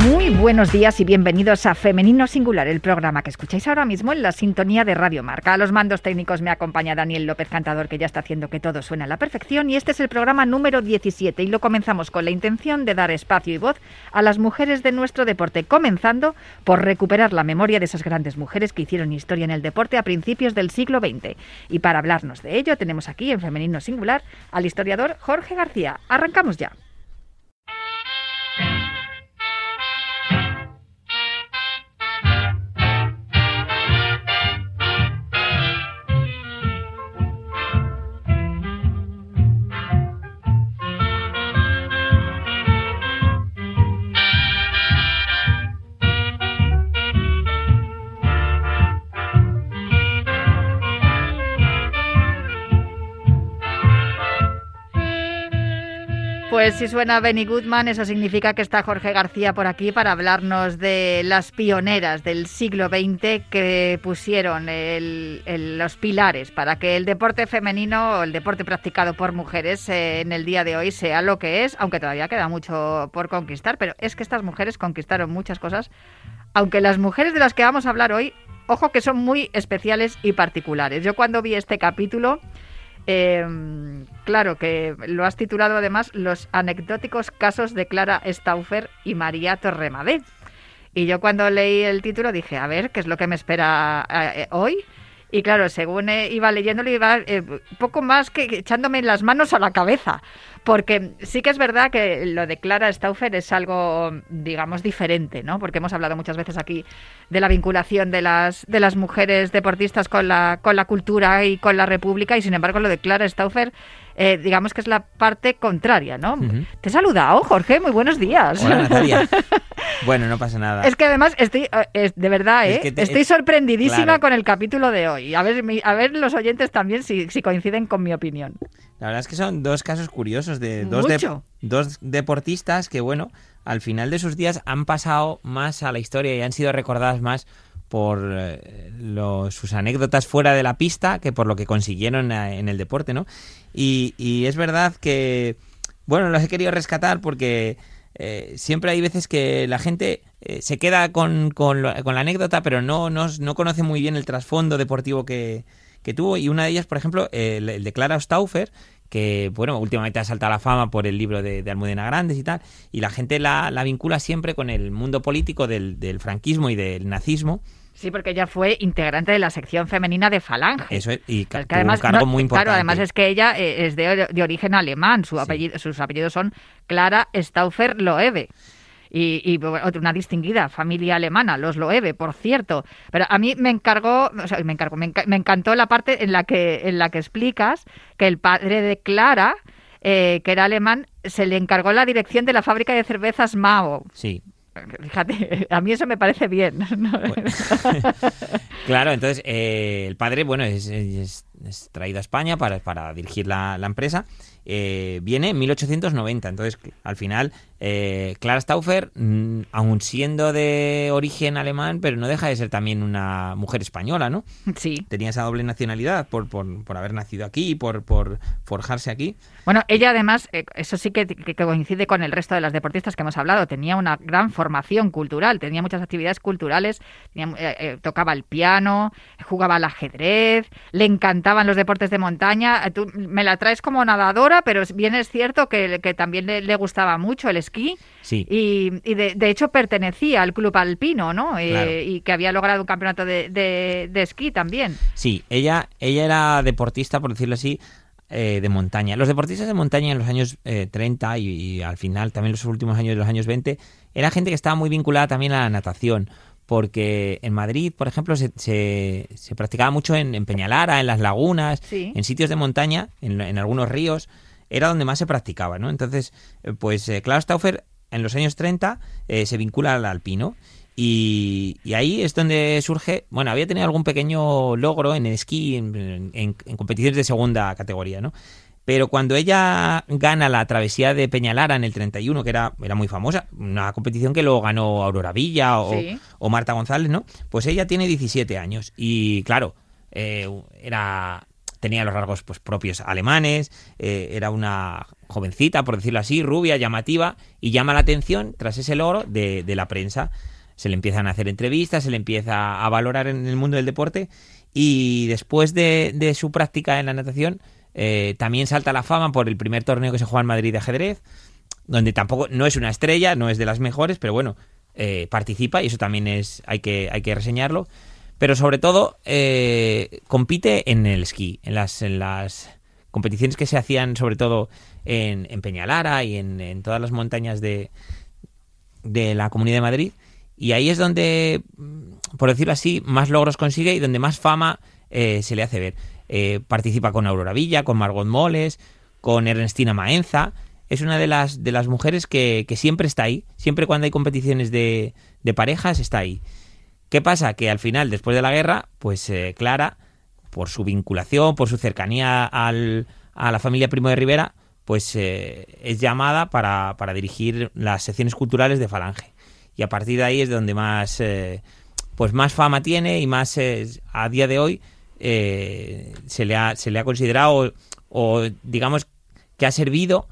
Muy buenos días y bienvenidos a Femenino Singular, el programa que escucháis ahora mismo en la sintonía de Radio Marca. A los mandos técnicos me acompaña Daniel López Cantador, que ya está haciendo que todo suene a la perfección. Y este es el programa número 17 y lo comenzamos con la intención de dar espacio y voz a las mujeres de nuestro deporte, comenzando por recuperar la memoria de esas grandes mujeres que hicieron historia en el deporte a principios del siglo XX. Y para hablarnos de ello, tenemos aquí en Femenino Singular al historiador Jorge García. Arrancamos ya. Pues si suena Benny Goodman, eso significa que está Jorge García por aquí para hablarnos de las pioneras del siglo XX que pusieron los pilares para que el deporte femenino el deporte practicado por mujeres eh, en el día de hoy sea lo que es, aunque todavía queda mucho por conquistar, pero es que estas mujeres conquistaron muchas cosas, aunque las mujeres de las que vamos a hablar hoy, ojo que son muy especiales y particulares. Yo cuando vi este capítulo... Eh, claro, que lo has titulado además Los anecdóticos casos de Clara Stauffer y María Torremadé. Y yo cuando leí el título dije, a ver, ¿qué es lo que me espera eh, hoy? Y claro, según eh, iba leyéndolo, iba eh, poco más que echándome las manos a la cabeza. Porque sí que es verdad que lo de Clara Stauffer es algo, digamos, diferente, ¿no? Porque hemos hablado muchas veces aquí de la vinculación de las, de las mujeres deportistas con la, con la cultura y con la república, y sin embargo lo de Clara Stauffer eh, digamos que es la parte contraria, ¿no? Te he saludado, Jorge, muy buenos días. Hola, Natalia. bueno, no pasa nada. Es que además estoy, eh, de verdad, ¿eh? estoy sorprendidísima con el capítulo de hoy. A ver, a ver los oyentes también si, coinciden con mi opinión. La verdad es que son dos casos curiosos de dos, dos deportistas que, bueno, al final de sus días han pasado más a la historia y han sido recordadas más por eh, sus anécdotas fuera de la pista que por lo que consiguieron eh, en el deporte, ¿no? Y, es verdad que, bueno, los he querido rescatar porque eh, siempre hay veces que la gente se queda con, con, la anécdota, pero no, no, no, conoce muy bien el trasfondo deportivo que, tuvo. Y una de ellas, por ejemplo, el, de Clara Stauffer, que bueno, últimamente ha saltado a la fama por el libro de, Almudena Grandes y tal, y la gente la, vincula siempre con el mundo político del franquismo y del nazismo, Sí, porque ella fue integrante de la sección femenina de Falange. Eso es, y que además, un cargo muy importante. Claro, además es que ella eh, es de, origen alemán, Su apellido, sus apellidos son Clara Stauffer Loewe. Y, y, una distinguida familia alemana, los Loewe, por cierto. Pero a mí me encargó, o sea, me encargó, me, encantó la parte en la que en la que explicas que el padre de Clara, eh, que era alemán, se le encargó la dirección de la fábrica de cervezas Mao. Sí, Fíjate, a mí eso me parece bien. claro, entonces eh, el padre, bueno, es, traído a España para, para dirigir la, la empresa eh, viene en 1890. Entonces, al final, eh, Clara Stauffer, mm, aun siendo de origen alemán, pero no deja de ser también una mujer española, ¿no? Sí. Tenía esa doble nacionalidad por, por, por haber nacido aquí, por, por forjarse aquí. Bueno, ella además, eh, eso sí que, coincide con el resto de las deportistas que hemos hablado, tenía una gran formación cultural, tenía muchas actividades culturales, tocaba el piano, jugaba al ajedrez, le encantaban los deportes de montaña. Tú me la traes como nadadora pero bien es cierto que, también le, gustaba mucho el esquí. Sí. Y, de, hecho pertenecía al club alpino, ¿no? Eh, y que había logrado un campeonato de, esquí también. Sí, ella, ella era deportista, por decirlo así, eh, de montaña. Los deportistas de montaña en los años 30 eh, y, y, al final también los últimos años de los años 20 era gente que estaba muy vinculada también a la natación porque en Madrid, por ejemplo, se, se, practicaba mucho en, Peñalara, en las lagunas, en sitios de montaña, en, algunos ríos, era donde más se practicaba, ¿no? Entonces, eh, pues eh, Klaus Stauffer en los años 30 eh, se vincula al alpino y, ahí es donde surge, bueno, había tenido algún pequeño logro en el esquí, en, en competiciones de segunda categoría, ¿no? Pero cuando ella gana la travesía de Peñalara en el 31, que era, era muy famosa, una competición que luego ganó Aurora Villa o, Marta González, ¿no? Pues ella tiene 17 años y claro, eh, era tenía los rasgos pues, propios alemanes, eh, era una jovencita, por decirlo así, rubia, llamativa, y llama la atención tras ese logro de, la prensa. Se le empiezan a hacer entrevistas, se le empieza a valorar en el mundo del deporte, y después de, su práctica en la natación, eh, también salta la fama por el primer torneo que se juega en Madrid de ajedrez, donde tampoco no es una estrella, no es de las mejores, pero bueno, eh, participa y eso también es hay que, hay que reseñarlo pero sobre todo eh, compite en el esquí, en las, en las competiciones que se hacían sobre todo en, Peñalara y en, todas las montañas de, de la Comunidad de Madrid. Y ahí es donde, mm, por decirlo así, más logros consigue y donde más fama eh, se le hace ver. Eh, participa con Aurora Villa, con Margot Moles, con Ernestina Maenza. Es una de las, de las mujeres que, que siempre está ahí. Siempre cuando hay competiciones de, de parejas está ahí. ¿Qué pasa? Que al final, después de la guerra, pues eh, Clara, por su vinculación, por su cercanía al, a la familia Primo de Rivera, pues eh, es llamada para, para, dirigir las secciones culturales de Falange. Y a partir de ahí es donde más, eh, pues más fama tiene y más a día de hoy se, le ha, se le ha considerado o, digamos que ha servido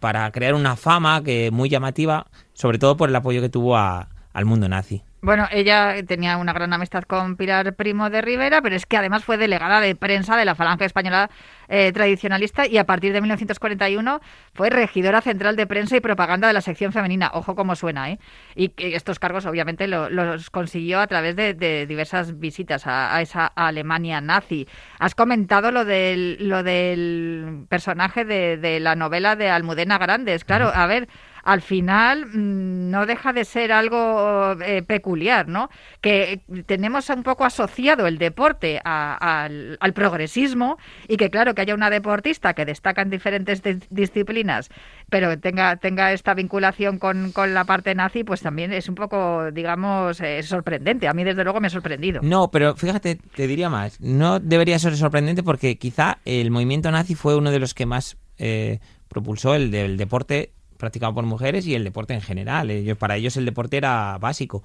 para crear una fama que muy llamativa, sobre todo por el apoyo que tuvo al mundo nazi. Bueno, ella tenía una gran amistad con Pilar Primo de Rivera, pero es que además fue delegada de prensa de la Falange Española eh, Tradicionalista y a partir de 1941 fue regidora central de prensa y propaganda de la sección femenina. Ojo cómo suena, ¿eh? Y estos cargos obviamente los consiguió a través de, diversas visitas a, esa Alemania nazi. Has comentado lo del, lo del personaje de, de la novela de Almudena Grandes. Claro, a ver al final mm, no deja de ser algo eh, peculiar, ¿no? Que tenemos un poco asociado el deporte al, progresismo y que claro que haya una deportista que destaca en diferentes disciplinas, pero tenga, tenga esta vinculación con, la parte nazi, pues también es un poco, digamos, eh, sorprendente. A mí desde luego me ha sorprendido. No, pero fíjate, te diría más, no debería ser sorprendente porque quizá el movimiento nazi fue uno de los que más eh, propulsó el del deporte practicado por mujeres y el deporte en general. Ellos, para ellos el deporte era básico.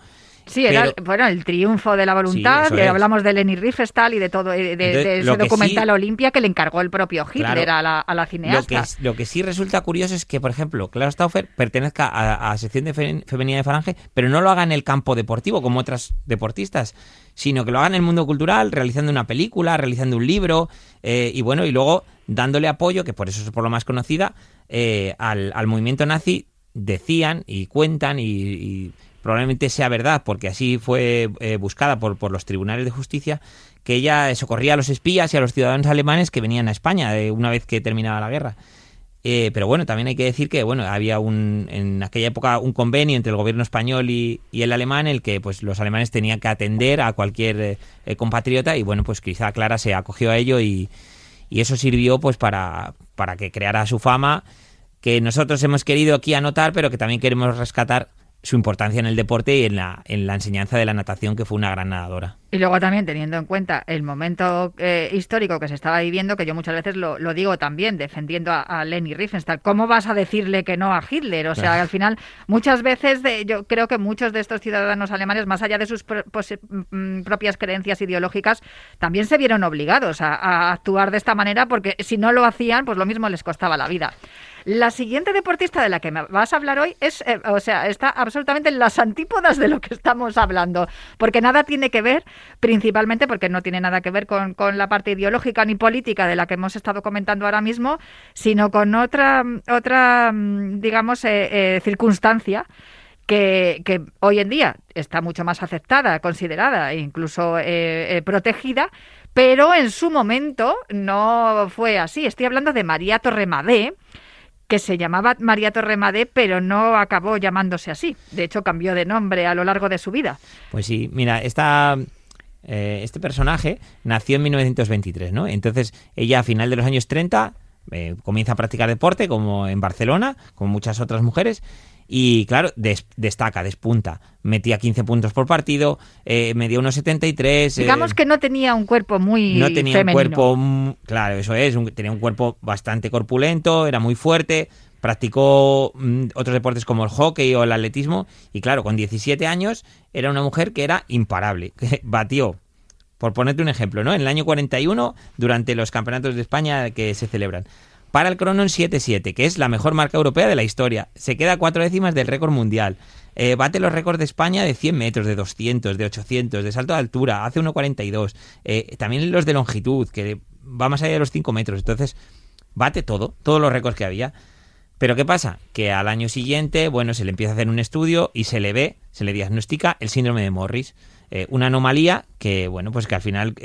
Sí, era bueno, el triunfo de la voluntad, hablamos de Leni Riefenstahl y de todo, de, ese documental Olimpia que le encargó el propio Hitler a, la, a, la, cineasta. Lo que, sí resulta curioso es que, por ejemplo, Clara Stauffer pertenezca a, la sección de femenina de Falange, pero no lo haga en el campo deportivo como otras deportistas, sino que lo haga en el mundo cultural, realizando una película, realizando un libro, eh, y bueno, y luego dándole apoyo, que por eso es por lo más conocida, eh, al, movimiento nazi decían y cuentan y, probablemente sea verdad porque así fue eh, buscada por, por los tribunales de justicia que ella socorría a los espías y a los ciudadanos alemanes que venían a España de una vez que terminaba la guerra. Eh, pero bueno, también hay que decir que bueno había un, en aquella época un convenio entre el gobierno español y, el alemán en el que pues los alemanes tenían que atender a cualquier compatriota y bueno pues quizá Clara se acogió a ello y, y eso sirvió pues para, para que creara su fama que nosotros hemos querido aquí anotar, pero que también queremos rescatar su importancia en el deporte y en la, en la enseñanza de la natación, que fue una gran nadadora. Y luego también teniendo en cuenta el momento eh, histórico que se estaba viviendo, que yo muchas veces lo, digo también, defendiendo a, Leni Riefenstahl, ¿cómo vas a decirle que no a Hitler? O sea, al final, muchas veces de, yo creo que muchos de estos ciudadanos alemanes, más allá de sus mm, propias creencias ideológicas, también se vieron obligados a, a actuar de esta manera, porque si no lo hacían, pues lo mismo les costaba la vida. La siguiente deportista de la que me vas a hablar hoy es, eh, o sea, está absolutamente en las antípodas de lo que estamos hablando, porque nada tiene que ver, principalmente porque no tiene nada que ver con, la parte ideológica ni política de la que hemos estado comentando ahora mismo, sino con otra, otra mm, digamos, eh, eh, circunstancia. Que, que, hoy en día está mucho más aceptada, considerada e incluso protegida, pero en su momento no fue así. Estoy hablando de María Torremadé, que se llamaba María Torremadé, pero no acabó llamándose así. De hecho, cambió de nombre a lo largo de su vida. Pues sí, mira, esta, eh, este personaje nació en 1923, ¿no? Entonces, ella a final de los años 30 eh, comienza a practicar deporte, como en Barcelona, como muchas otras mujeres, y claro, destaca, despunta. Metía 15 puntos por partido, eh, medía unos 73. Digamos eh, que no tenía un cuerpo muy No tenía un cuerpo, claro, eso es, tenía un cuerpo bastante corpulento, era muy fuerte, practicó mm, otros deportes como el hockey o el atletismo y claro, con 17 años era una mujer que era imparable, que batió Por ponerte un ejemplo, ¿no? En el año 41, durante los campeonatos de España que se celebran. Para el crono en 7-7, que es la mejor marca europea de la historia. Se queda a cuatro décimas del récord mundial. Eh, bate los récords de España de 100 metros, de 200, de 800, de salto de altura, hace 1,42. Eh, también los de longitud, que va más allá de los 5 metros. Entonces, bate todo, todos los récords que había. Pero ¿qué pasa? Que al año siguiente, bueno, se le empieza a hacer un estudio y se le ve, se le diagnostica el síndrome de Morris. Eh, una anomalía que, bueno, pues que al final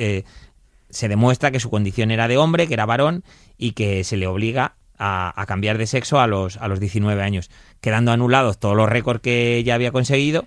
se demuestra que su condición era de hombre, que era varón y que se le obliga a, cambiar de sexo a los, a los 19 años, quedando anulados todos los récords que ya había conseguido.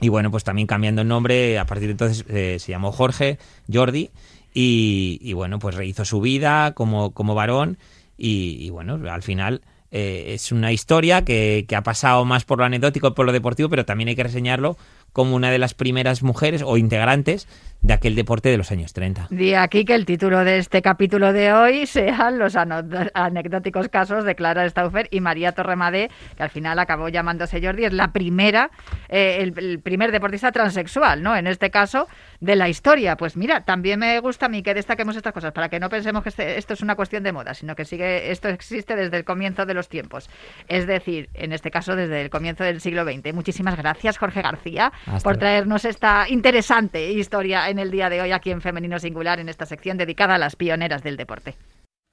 Y bueno, pues también cambiando el nombre, a partir de entonces eh, se llamó Jorge, Jordi, y, bueno, pues rehizo su vida como, como varón y, bueno, al final eh, es una historia que, que, ha pasado más por lo anecdótico que por lo deportivo, pero también hay que reseñarlo como una de las primeras mujeres o integrantes de aquel deporte de los años 30. De aquí que el título de este capítulo de hoy sean los anecdóticos casos de Clara Stauffer y María Torremadé, que al final acabó llamándose Jordi, es la primera, eh, el, primer deportista transexual, ¿no? En este caso, de la historia. Pues mira, también me gusta a mí que destaquemos estas cosas, para que no pensemos que este, esto es una cuestión de moda, sino que sigue, esto existe desde el comienzo de los tiempos. Es decir, en este caso, desde el comienzo del siglo XX. Muchísimas gracias, Jorge García, por traernos esta interesante historia en el día de hoy aquí en Femenino Singular, en esta sección dedicada a las pioneras del deporte.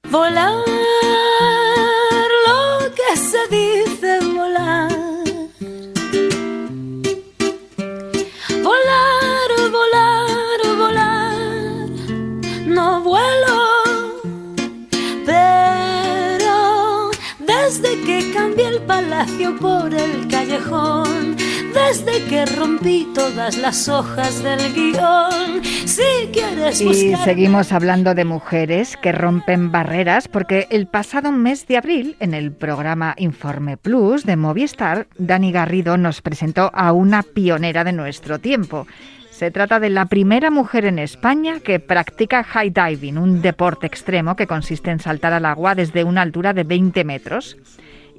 Volar, lo que se dice volar. Volar, volar, volar. No vuelo, pero desde que cambié el palacio por el callejón desde que rompí todas las hojas del guion. Si quieres Y seguimos hablando de mujeres que rompen barreras porque el pasado mes de abril, en el programa Informe Plus de Movistar, Dani Garrido nos presentó a una pionera de nuestro tiempo. Se trata de la primera mujer en España que practica high diving, un deporte extremo que consiste en saltar al agua desde una altura de 20 metros.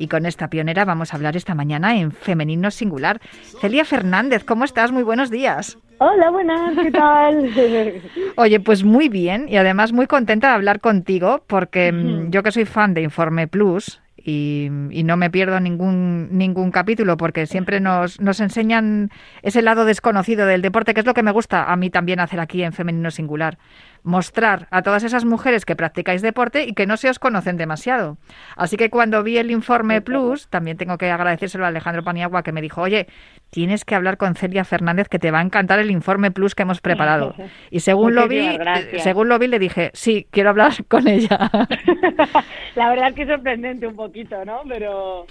Y con esta pionera vamos a hablar esta mañana en Femenino Singular. Celia Fernández, ¿cómo estás? Muy buenos días. Hola, buenas, ¿qué tal? Oye, pues muy bien y además muy contenta de hablar contigo porque mm, yo que soy fan de Informe Plus y, no me pierdo ningún, ningún capítulo porque siempre nos, nos enseñan ese lado desconocido del deporte, que es lo que me gusta a mí también hacer aquí en Femenino Singular mostrar a todas esas mujeres que practicáis deporte y que no se os conocen demasiado. Así que cuando vi el informe Plus, también tengo que agradecérselo a Alejandro Paniagua que me dijo, oye, tienes que hablar con Celia Fernández que te va a encantar el informe Plus que hemos preparado. Y según lo vi, según lo vi le dije, sí, quiero hablar con ella. La verdad es que es sorprendente un poquito, ¿no? Pero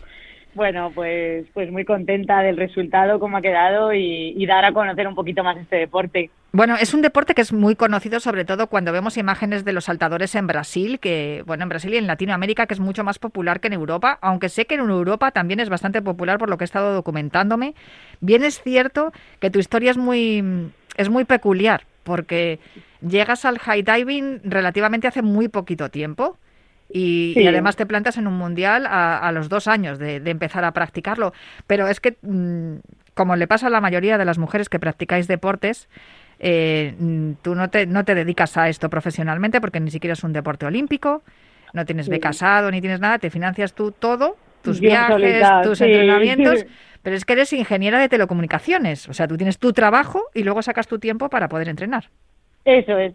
bueno, pues, pues muy contenta del resultado, cómo ha quedado y, dar a conocer un poquito más este deporte. Bueno, es un deporte que es muy conocido, sobre todo cuando vemos imágenes de los saltadores en Brasil, que, bueno, en Brasil y en Latinoamérica, que es mucho más popular que en Europa, aunque sé que en Europa también es bastante popular por lo que he estado documentándome. Bien es cierto que tu historia es muy, es muy peculiar, porque llegas al high diving relativamente hace muy poquito tiempo. Y, además te plantas en un mundial a, los dos años de, empezar a practicarlo. Pero es que, mm, como le pasa a la mayoría de las mujeres que practicáis deportes, eh, mm, tú no te, no te dedicas a esto profesionalmente porque ni siquiera es un deporte olímpico, no tienes sí. becasado ni tienes nada, te financias tú todo, tus viajes, tus entrenamientos. Pero es que eres ingeniera de telecomunicaciones, o sea, tú tienes tu trabajo y luego sacas tu tiempo para poder entrenar. Eso es,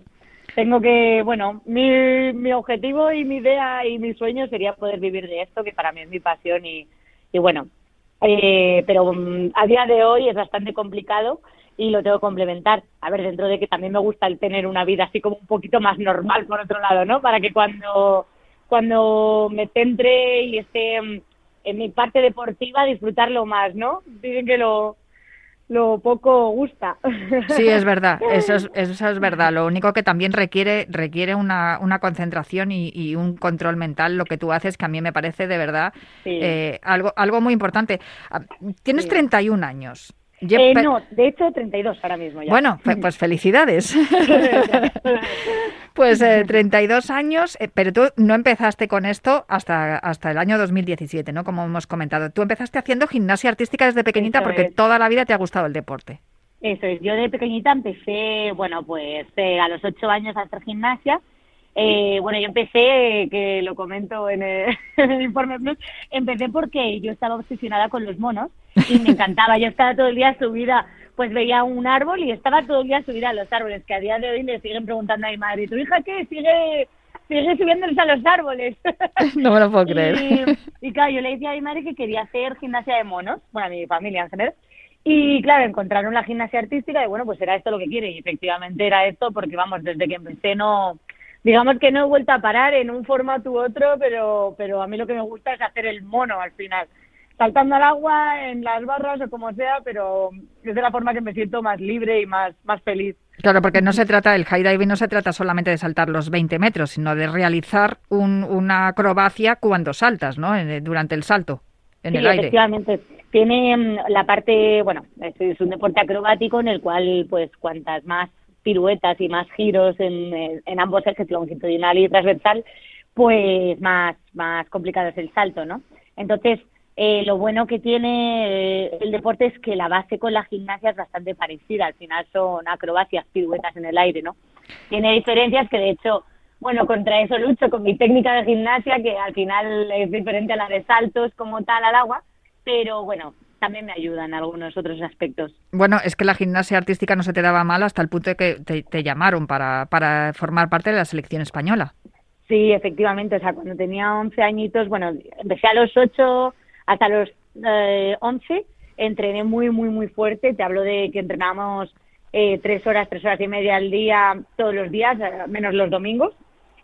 tengo que, bueno, mi, mi objetivo y mi idea y mi sueño sería poder vivir de esto, que para mí es mi pasión y, y bueno, eh, pero mm, a día de hoy es bastante complicado y lo tengo que complementar. A ver, dentro de que también me gusta el tener una vida así como un poquito más normal por otro lado, ¿no? Para que cuando, cuando me centre y esté mm, en mi parte deportiva disfrutarlo más, ¿no? Dicen que lo, lo poco gusta. Sí, es verdad, eso es, eso es verdad. Lo único que también requiere, requiere una, una concentración y, un control mental, lo que tú haces, que a mí me parece de verdad eh, algo, algo muy importante. Ah, tienes 31 años. Eh, no, de hecho 32 ahora mismo. Ya. Bueno, pues felicidades. pues eh, 32 años, eh, pero tú no empezaste con esto hasta, hasta el año 2017, ¿no? Como hemos comentado. Tú empezaste haciendo gimnasia artística desde pequeñita porque toda la vida te ha gustado el deporte. Eso es, yo de pequeñita empecé, bueno, pues eh, a los ocho años a hacer gimnasia. Eh, bueno, yo empecé, que lo comento en el, en el Informe Plus, empecé porque yo estaba obsesionada con los monos y me encantaba. Yo estaba todo el día subida, pues veía un árbol y estaba todo el día subida a los árboles, que a día de hoy le siguen preguntando a mi madre, ¿tu hija qué? Sigue sigue subiéndoles a los árboles. No me lo puedo creer. Y, y claro, yo le decía a mi madre que quería hacer gimnasia de monos, bueno, a mi familia en general. Y claro, encontraron la gimnasia artística y bueno, pues era esto lo que quiere. Y efectivamente era esto porque, vamos, desde que empecé no, digamos que no he vuelto a parar en un formato u otro, pero, pero a mí lo que me gusta es hacer el mono al final. Saltando al agua, en las barras o como sea, pero es de la forma que me siento más libre y más, más feliz. Claro, porque no se trata, el high diving no se trata solamente de saltar los 20 metros, sino de realizar un, una acrobacia cuando saltas, ¿no? Durante el salto, en sí, el aire. efectivamente. Tiene mm, la parte, bueno, es, un deporte acrobático en el cual, pues, cuantas más piruetas y más giros en, en- en ambos ejes, longitudinal y transversal, pues más, más complicado es el salto, ¿no? Entonces, eh, lo bueno que tiene eh, el deporte es que la base con la gimnasia es bastante parecida. Al final son acrobacias, piruetas en el aire, ¿no? Tiene diferencias que, de hecho, bueno, contra eso lucho con mi técnica de gimnasia, que al final es diferente a la de saltos como tal al agua, pero bueno, también me ayuda en algunos otros aspectos. Bueno, es que la gimnasia artística no se te daba mal hasta el punto de que te, te llamaron para, para formar parte de la selección española. Sí, efectivamente, o sea, cuando tenía 11 añitos, bueno, empecé a los 8 hasta los eh, 11, entrené muy, muy, muy fuerte, te hablo de que entrenábamos eh, tres horas, tres horas y media al día, todos los días, eh, menos los domingos,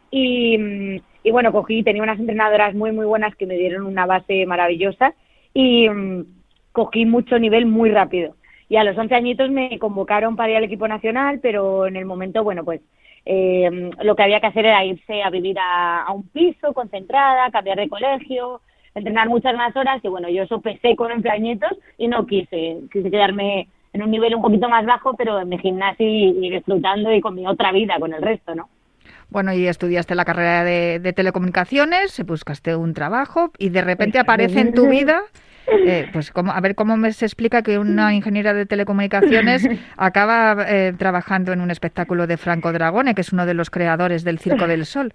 y, mm, y bueno, cogí, tenía unas entrenadoras muy, muy buenas que me dieron una base maravillosa, y mm, cogí mucho nivel muy rápido. Y a los 11 añitos me convocaron para ir al equipo nacional, pero en el momento, bueno, pues eh, lo que había que hacer era irse a vivir a un piso, concentrada, cambiar de colegio, entrenar muchas más horas y bueno, yo sopesé con 11 añitos y no quise, quise quedarme en un nivel un poquito más bajo, pero en mi gimnasio y, y disfrutando y con mi otra vida, con el resto, ¿no? Bueno, y estudiaste la carrera de, de telecomunicaciones, buscaste un trabajo y de repente aparece en tu vida, eh, pues como, a ver cómo me se explica que una ingeniera de telecomunicaciones acaba eh, trabajando en un espectáculo de Franco Dragone, que es uno de los creadores del Circo del Sol.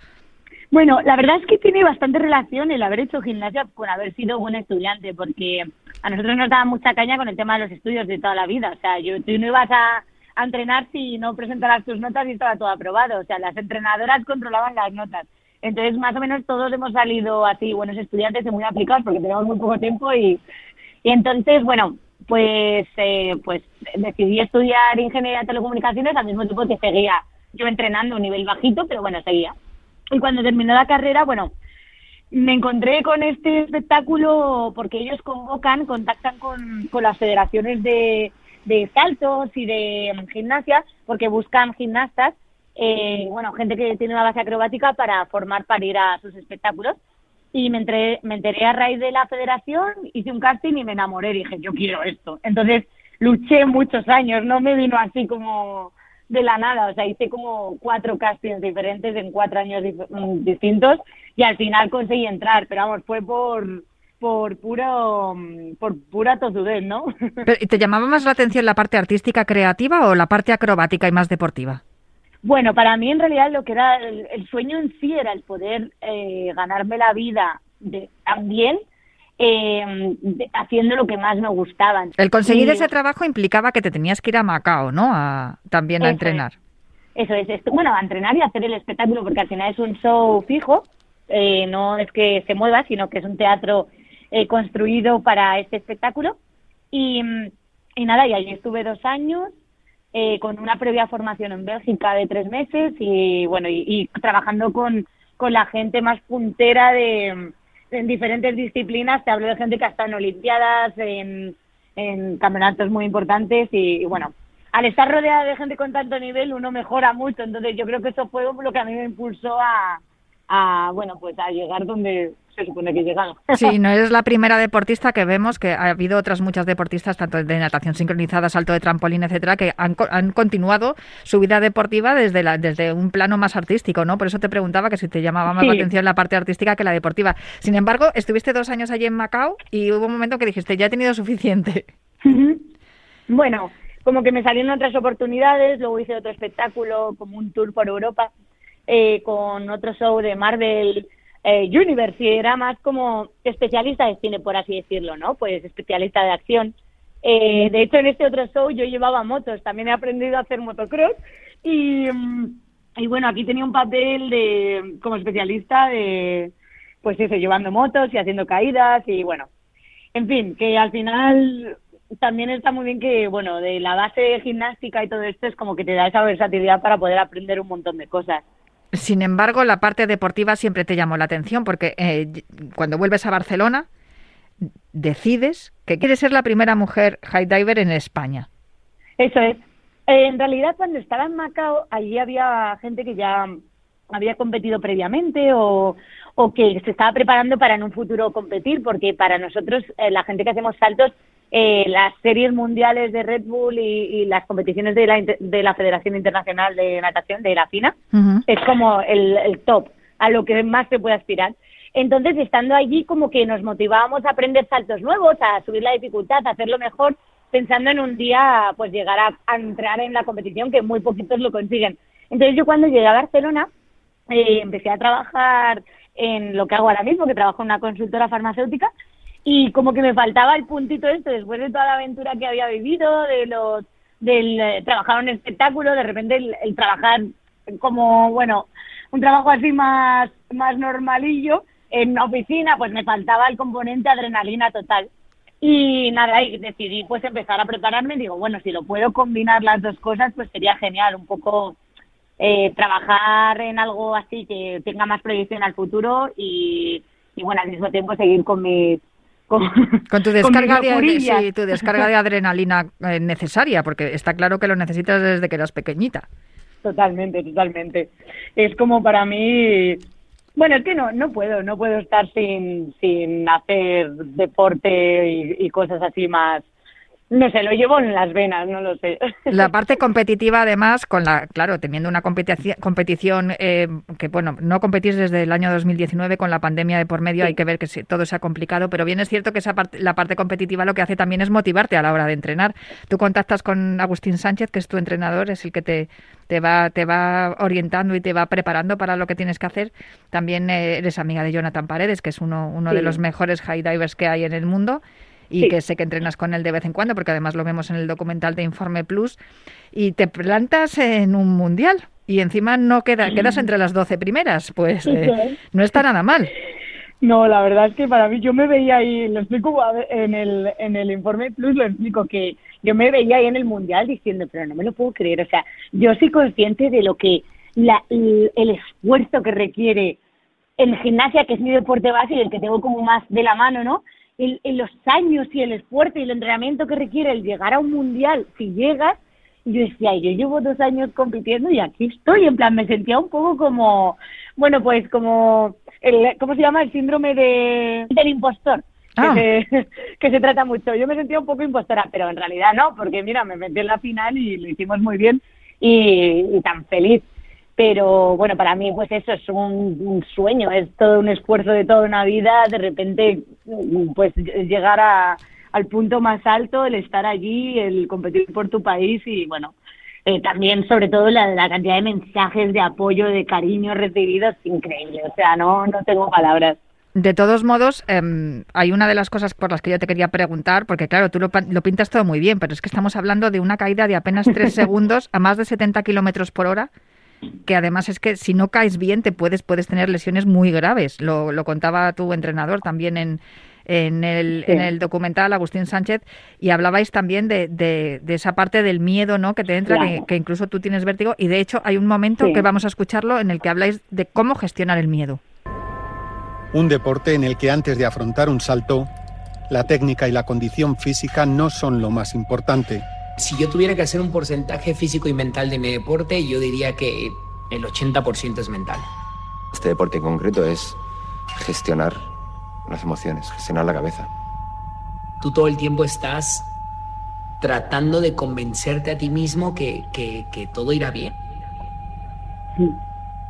Bueno, la verdad es que tiene bastante relación el haber hecho gimnasia con haber sido buen estudiante, porque a nosotros nos daba mucha caña con el tema de los estudios de toda la vida. O sea, yo, tú no ibas a, entrenar si no presentaras tus notas y estaba todo aprobado. O sea, las entrenadoras controlaban las notas. Entonces, más o menos todos hemos salido así, buenos estudiantes y muy aplicados, porque tenemos muy poco tiempo y, y entonces, bueno, pues, eh, pues decidí estudiar ingeniería de telecomunicaciones al mismo tiempo que seguía yo entrenando a un nivel bajito, pero bueno, seguía. Y cuando terminó la carrera, bueno, me encontré con este espectáculo porque ellos convocan, contactan con, con las federaciones de, de saltos y de gimnasia, porque buscan gimnastas, eh, bueno, gente que tiene una base acrobática para formar para ir a sus espectáculos. Y me enteré, me enteré a raíz de la federación, hice un casting y me enamoré. Dije, yo quiero esto. Entonces luché muchos años, no me vino así como de la nada, o sea, hice como cuatro castings diferentes en cuatro años dif- mm, distintos y al final conseguí entrar, pero vamos, fue por por puro mm, por pura tozudez, ¿no? ¿y ¿Te llamaba más la atención la parte artística creativa o la parte acrobática y más deportiva? Bueno, para mí en realidad lo que era el, el sueño en sí era el poder eh, ganarme la vida de, también eh, haciendo lo que más me gustaba. El conseguir Y- ese trabajo implicaba que te tenías que ir a Macao, ¿no? A- también a entrenar. Eso es, esto- bueno, a entrenar y a hacer el espectáculo, porque al final es un show fijo, eh, no es que se mueva, sino que es un teatro eh, construido para este espectáculo. Y, y nada, y allí estuve dos años eh, con una previa formación en Bélgica de tres meses y bueno, y, y trabajando con, con la gente más puntera de en diferentes disciplinas. Te hablo de gente que ha estado en Olimpiadas, en, campeonatos muy importantes y, y bueno, al estar rodeada de gente con tanto nivel uno mejora mucho, entonces yo creo que eso fue lo que a mí me impulsó a, a bueno, pues a llegar donde se supone que he llegado. Sí, no eres la primera deportista que vemos, que ha habido otras muchas deportistas, tanto de natación sincronizada, salto de trampolín, etcétera, que han, han continuado su vida deportiva desde, la, desde un plano más artístico, ¿no? Por eso te preguntaba que si te llamaba más la atención la parte artística que la deportiva. Sin embargo, estuviste dos años allí en Macao y hubo un momento que dijiste, ya he tenido suficiente. Bueno, como que me salieron otras oportunidades, luego hice otro espectáculo, como un tour por Europa, eh, con otro show de Marvel eh, Universe, y era más como especialista de cine, por así decirlo, ¿no? Pues especialista de acción. Eh, de hecho, en este otro show yo llevaba motos, también he aprendido a hacer motocross y, mm, y bueno, aquí tenía un papel de como especialista de, pues eso, llevando motos y haciendo caídas y bueno, en fin, que al final también está muy bien que, bueno, de la base gimnástica y todo esto es como que te da esa versatilidad para poder aprender un montón de cosas. Sin embargo, la parte deportiva siempre te llamó la atención porque eh, cuando vuelves a Barcelona decides que quieres ser la primera mujer high diver en España. Eso es. En realidad, cuando estaba en Macao, allí había gente que ya había competido previamente o, o que se estaba preparando para en un futuro competir, porque para nosotros, eh, la gente que hacemos saltos, eh, las series mundiales de Red Bull y, y las competiciones de la, de la Federación Internacional de Natación, de la FINA, uh -huh. es como el, el top, a lo que más se puede aspirar. Entonces, estando allí, como que nos motivábamos a aprender saltos nuevos, a subir la dificultad, a hacerlo mejor, pensando en un día, pues llegar a, a entrar en la competición, que muy poquitos lo consiguen. Entonces, yo cuando llegué a Barcelona, eh, empecé a trabajar en lo que hago ahora mismo, que trabajo en una consultora farmacéutica, y como que me faltaba el puntito esto, después de toda la aventura que había vivido, de los del eh, trabajar en un espectáculo, de repente el, el trabajar como, bueno, un trabajo así más, más normalillo, en una oficina, pues me faltaba el componente adrenalina total. Y nada, y decidí pues empezar a prepararme. Digo, bueno, si lo puedo combinar las dos cosas, pues sería genial. Un poco eh, trabajar en algo así que tenga más proyección al futuro y, y bueno, al mismo tiempo seguir con mis con, con, tu descarga con de, sí, tu descarga de adrenalina eh, necesaria, porque está claro que lo necesitas desde que eras pequeñita. Totalmente, totalmente. Es como para mí bueno, es que no, no puedo, no puedo estar sin, sin hacer deporte y, y cosas así más, no sé, lo llevo en las venas, no lo sé. La parte competitiva, además, con la, claro, teniendo una competición, competición eh, que, bueno, no competís desde el año 2019 con la pandemia de por medio, sí. hay que ver que todo se ha complicado, pero bien es cierto que esa parte, la parte competitiva lo que hace también es motivarte a la hora de entrenar. Tú contactas con Agustín Sánchez, que es tu entrenador, es el que te, te va, te va orientando y te va preparando para lo que tienes que hacer. También eh, eres amiga de Jonathan Paredes, que es uno, uno sí. de los mejores high divers que hay en el mundo y sí. que sé que entrenas con él de vez en cuando, porque además lo vemos en el documental de Informe Plus, y te plantas en un mundial y encima no queda, quedas entre las 12 primeras, pues eh, no está nada mal. No, la verdad es que para mí yo me veía ahí, lo explico en el, en el Informe Plus, lo explico que yo me veía ahí en el mundial diciendo, pero no me lo puedo creer, o sea, yo soy consciente de lo que la, el, el esfuerzo que requiere en gimnasia, que es mi deporte base y el que tengo como más de la mano, ¿no? El, el, los años y el esfuerzo y el entrenamiento que requiere el llegar a un mundial, si llegas, y yo decía, yo llevo dos años compitiendo y aquí estoy, en plan, me sentía un poco como, bueno, pues como, el, ¿cómo se llama? El síndrome de, del impostor. Ah. Que, se, que se trata mucho. Yo me sentía un poco impostora, pero en realidad no, porque mira, me metí en la final y lo hicimos muy bien y, y tan feliz pero bueno, para mí pues eso es un, un, sueño, es todo un esfuerzo de toda una vida, de repente pues llegar a, al punto más alto, el estar allí, el competir por tu país y bueno, eh, también sobre todo la, la, cantidad de mensajes de apoyo, de cariño recibidos, increíble, o sea, no, no tengo palabras. De todos modos, eh, hay una de las cosas por las que yo te quería preguntar, porque claro, tú lo, lo, pintas todo muy bien, pero es que estamos hablando de una caída de apenas tres segundos a más de 70 kilómetros por hora que además es que si no caes bien te puedes, puedes tener lesiones muy graves. Lo, lo contaba tu entrenador también en, en, el, sí. en el documental, Agustín Sánchez, y hablabais también de, de, de esa parte del miedo ¿no? que te entra, claro. que, que, incluso tú tienes vértigo, y de hecho hay un momento sí. que vamos a escucharlo en el que habláis de cómo gestionar el miedo. Un deporte en el que antes de afrontar un salto, la técnica y la condición física no son lo más importante si yo tuviera que hacer un porcentaje físico y mental de mi deporte, yo diría que el 80% es mental. Este deporte en concreto es gestionar las emociones, gestionar la cabeza. Tú todo el tiempo estás tratando de convencerte a ti mismo que, que, que todo irá bien.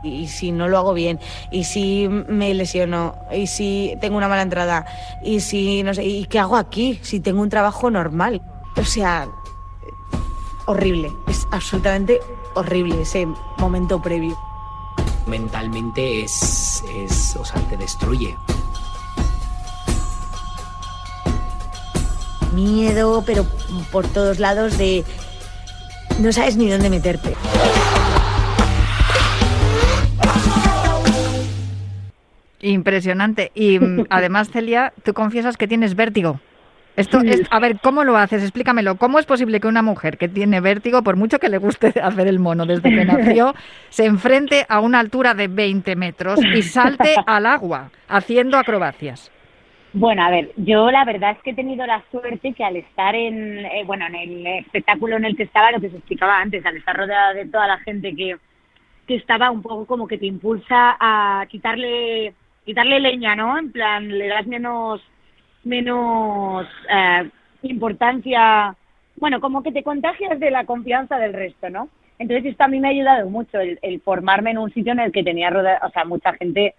y si no lo hago bien, y si me lesiono, y si tengo una mala entrada, y si no sé, ¿y qué hago aquí? Si tengo un trabajo normal. O sea, horrible, es absolutamente horrible ese momento previo. Mentalmente es, es o sea, te destruye. Miedo, pero por todos lados de no sabes ni dónde meterte. Impresionante. Y mm, además, Celia, tú confiesas que tienes vértigo. Esto es, a ver, ¿cómo lo haces? Explícamelo. ¿Cómo es posible que una mujer que tiene vértigo, por mucho que le guste hacer el mono desde que nació, se enfrente a una altura de 20 metros y salte al agua haciendo acrobacias? Bueno, a ver, yo la verdad es que he tenido la suerte que al estar en, eh, bueno, en el espectáculo en el que estaba, lo que se explicaba antes, al estar rodeada de toda la gente que, que estaba un poco como que te impulsa a quitarle, quitarle leña, ¿no? En plan, le das menos, menos eh, importancia, bueno, como que te contagias de la confianza del resto, ¿no? Entonces esto a mí me ha ayudado mucho el, el formarme en un sitio en el que tenía rodeada, o sea, mucha gente,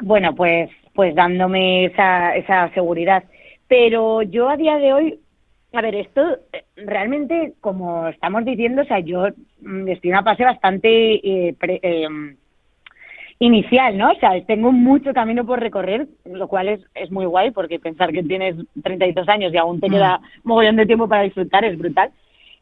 bueno, pues pues dándome esa, esa seguridad. Pero yo a día de hoy, a ver, esto eh, realmente, como estamos diciendo, o sea, yo mm, estoy en una fase bastante eh, eh, inicial, ¿no? O sea, tengo mucho camino por recorrer, lo cual es, es muy guay, porque pensar que tienes 32 años y aún te Mm. queda mogollón de tiempo para disfrutar es brutal.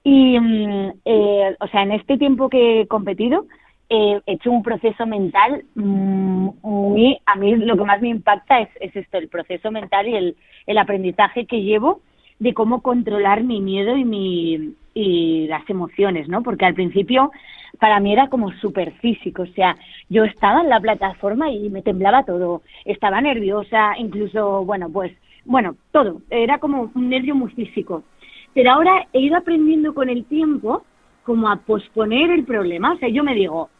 Y, mm, eh, o sea, en este tiempo que he competido, eh, he hecho un proceso mental mm, muy, a mí lo que más me impacta es, es esto, el proceso mental y el, el aprendizaje que llevo de cómo controlar mi miedo y mi y las emociones, ¿no? Porque al principio para mí era como súper físico, o sea, yo estaba en la plataforma y me temblaba todo, estaba nerviosa, incluso, bueno, pues, bueno, todo, era como un nervio muy físico. Pero ahora he ido aprendiendo con el tiempo como a posponer el problema, o sea, yo me digo,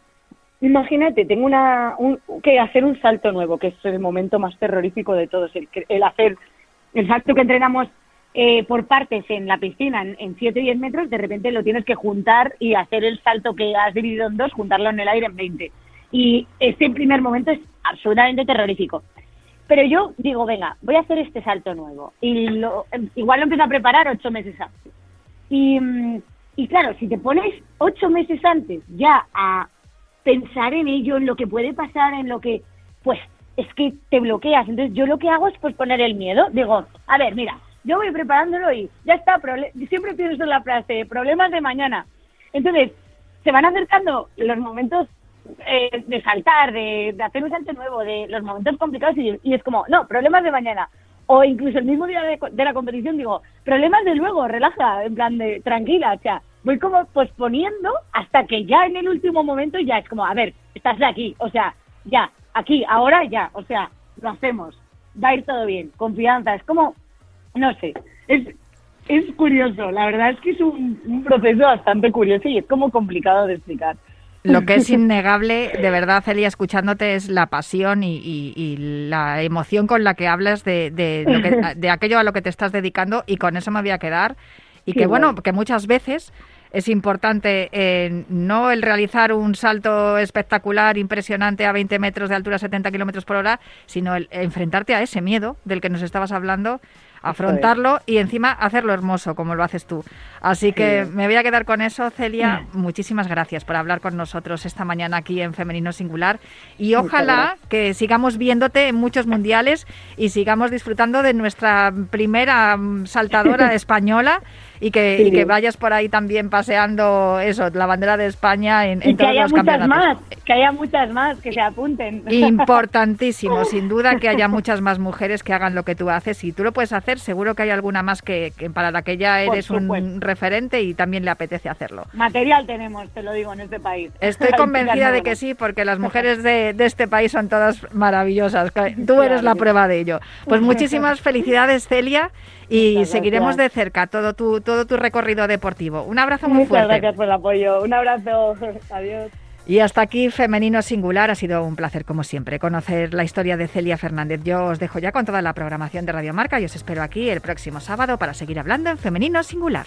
Imagínate, tengo una, un, que hacer un salto nuevo, que es el momento más terrorífico de todos, el, el hacer el salto que entrenamos eh, por partes en la piscina en, en 7 y 10 metros, de repente lo tienes que juntar y hacer el salto que has dividido en dos, juntarlo en el aire en 20. Y este primer momento es absolutamente terrorífico. Pero yo digo, venga, voy a hacer este salto nuevo. Y lo, igual lo empiezo a preparar ocho meses antes. Y, mm, y claro, si te pones ocho meses antes ya a pensar en ello, en lo que puede pasar, en lo que, pues es que te bloqueas. Entonces yo lo que hago es pues poner el miedo. Digo, a ver, mira, yo voy preparándolo y ya está, siempre pienso en la frase, problemas de mañana. Entonces, se van acercando los momentos eh, de saltar, de, hacer un salto nuevo, de los momentos complicados y, es como, no, problemas de mañana. O incluso el mismo día de, de la competición digo, problemas de luego, relaja, en plan de tranquila, o sea, voy como posponiendo hasta que ya en el último momento ya es como, a ver, estás aquí, o sea, ya, aquí, ahora ya, o sea, lo hacemos, va a ir todo bien, confianza, es como, no sé, es, es curioso, la verdad es que es un, un proceso bastante curioso y es como complicado de explicar. Lo que es innegable, de verdad, Celia, escuchándote, es la pasión y, y- y la emoción con la que hablas de, de, lo que- de aquello a lo que te estás dedicando y con eso me voy a quedar. Y que, bueno, que muchas veces es importante eh, no el realizar un salto espectacular, impresionante a 20 metros de altura, 70 kilómetros por hora, sino el enfrentarte a ese miedo del que nos estabas hablando, afrontarlo y encima hacerlo hermoso, como lo haces tú. Así que Sí. me voy a quedar con eso, Celia. Muchísimas gracias por hablar con nosotros esta mañana aquí en Femenino Singular. Y ojalá que sigamos viéndote en muchos mundiales y sigamos disfrutando de nuestra primera mm, saltadora española y que, Sí. y que vayas por ahí también paseando eso, la bandera de España en, en Y que todos haya los muchas campeonatos. más, que haya muchas más, que se apunten. Importantísimo, sin duda que haya muchas más mujeres que hagan lo que tú haces. Si tú lo puedes hacer, seguro que hay alguna más que, que para la que ya eres un referente y también le apetece hacerlo. Material tenemos, te lo digo, en este país. Estoy convencida de que sí, porque las mujeres de, de este país son todas maravillosas. Tú eres la prueba de ello. Pues muchísimas felicidades, Celia, y Muchas seguiremos gracias. de cerca todo tu, todo tu recorrido deportivo. Un abrazo muy Muchas fuerte. gracias por el apoyo. Un abrazo. Adiós. Y hasta aquí Femenino Singular. Ha sido un placer, como siempre, conocer la historia de Celia Fernández. Yo os dejo ya con toda la programación de Radio Marca y os espero aquí el próximo sábado para seguir hablando en Femenino Singular.